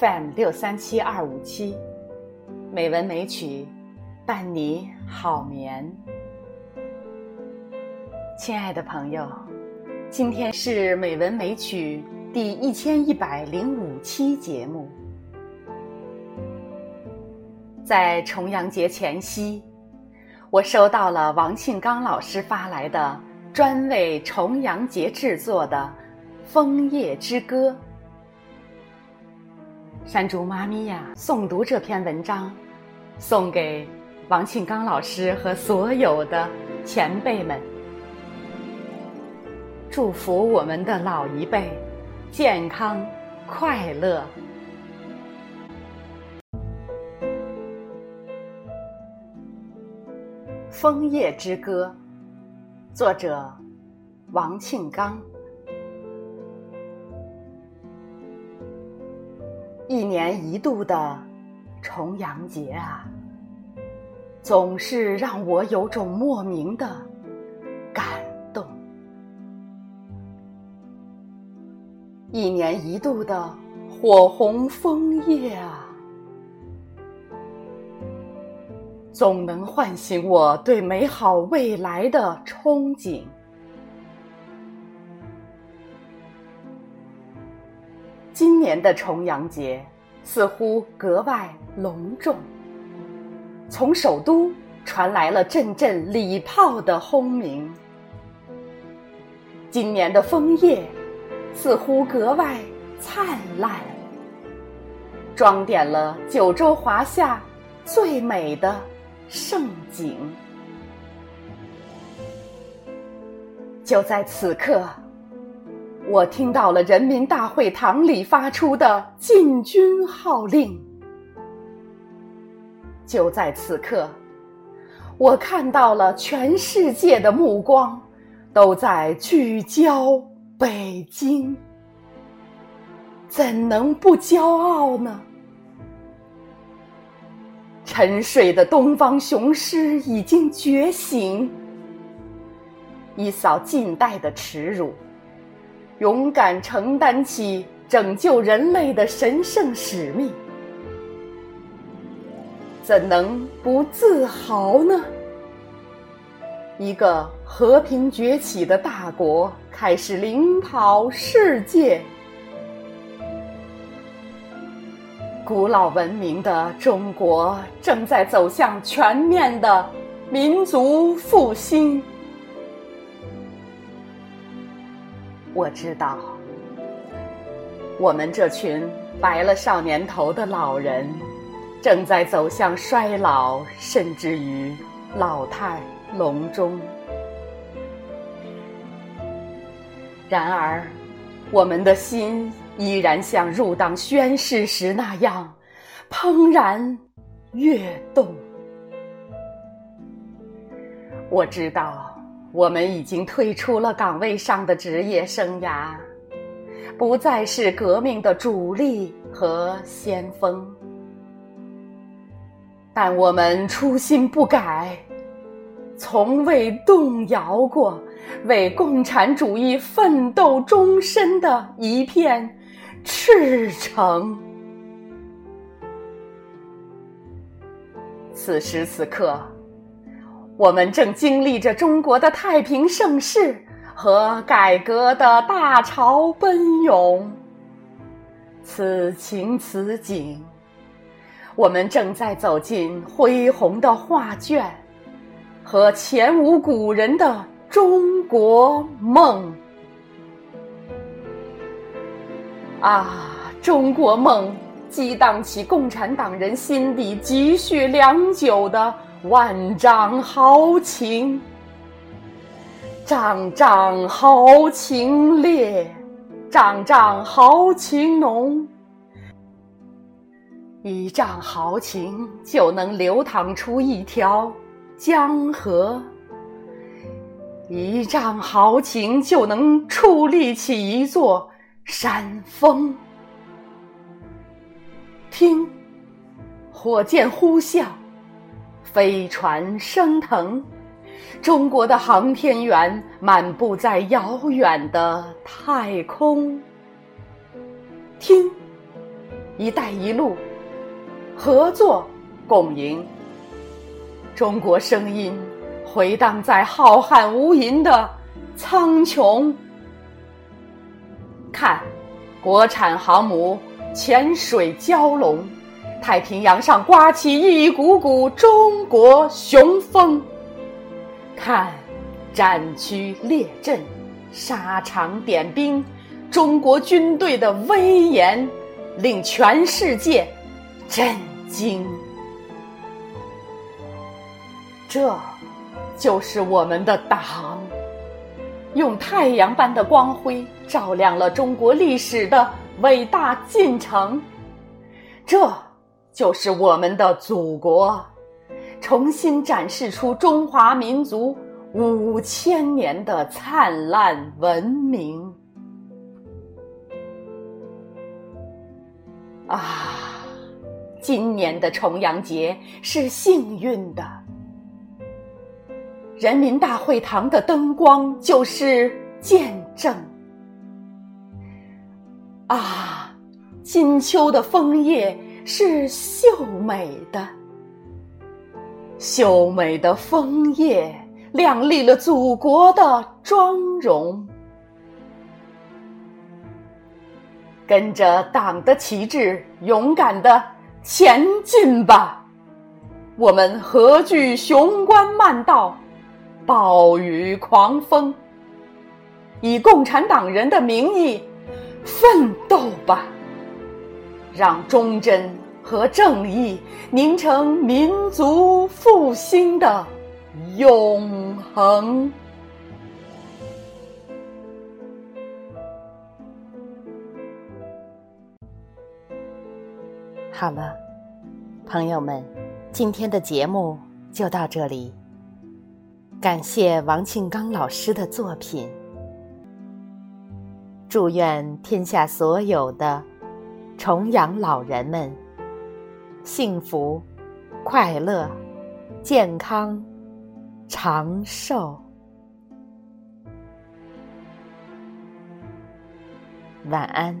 FM 六三七二五七，美文美曲，伴你好眠。亲爱的朋友，今天是美文美曲第一千一百零五期节目。在重阳节前夕，我收到了王庆刚老师发来的专为重阳节制作的《枫叶之歌》。山竹妈咪呀，诵读这篇文章，送给王庆刚老师和所有的前辈们，祝福我们的老一辈健康快乐。《枫叶之歌》，作者王庆刚。一年一度的重阳节啊，总是让我有种莫名的感动。一年一度的火红枫叶啊，总能唤醒我对美好未来的憧憬。今年的重阳节似乎格外隆重，从首都传来了阵阵礼炮的轰鸣。今年的枫叶似乎格外灿烂，装点了九州华夏最美的盛景。就在此刻。我听到了人民大会堂里发出的进军号令。就在此刻，我看到了全世界的目光都在聚焦北京。怎能不骄傲呢？沉睡的东方雄狮已经觉醒，一扫近代的耻辱。勇敢承担起拯救人类的神圣使命，怎能不自豪呢？一个和平崛起的大国开始领跑世界，古老文明的中国正在走向全面的民族复兴。我知道，我们这群白了少年头的老人，正在走向衰老，甚至于老态龙钟。然而，我们的心依然像入党宣誓时那样怦然跃动。我知道。我们已经退出了岗位上的职业生涯，不再是革命的主力和先锋，但我们初心不改，从未动摇过为共产主义奋斗终身的一片赤诚。此时此刻。我们正经历着中国的太平盛世和改革的大潮奔涌，此情此景，我们正在走进恢宏的画卷和前无古人的中国梦。啊，中国梦激荡起共产党人心底积蓄良久的。万丈豪情，丈丈豪情烈，丈丈豪情浓。一丈豪情就能流淌出一条江河，一丈豪情就能矗立起一座山峰。听，火箭呼啸。飞船升腾，中国的航天员漫步在遥远的太空。听，一带一路，合作共赢。中国声音回荡在浩瀚无垠的苍穹。看，国产航母潜水蛟龙，太平洋上刮起一股股中国雄风。看，战区列阵，沙场点兵，中国军队的威严令全世界震惊。这，就是我们的党，用太阳般的光辉照亮了中国历史的伟大进程。这，就是我们的祖国，重新展示出中华民族五千年的灿烂文明。啊，今年的重阳节是幸运的。人民大会堂的灯光就是见证。啊，金秋的枫叶是秀美的，秀美的枫叶亮丽了祖国的妆容。跟着党的旗帜，勇敢的前进吧！我们何惧雄关漫道？暴雨狂风，以共产党人的名义奋斗吧！让忠贞和正义凝成民族复兴的永恒。好了，朋友们，今天的节目就到这里。感谢王庆刚老师的作品。祝愿天下所有的重阳老人们幸福、快乐、健康、长寿。晚安。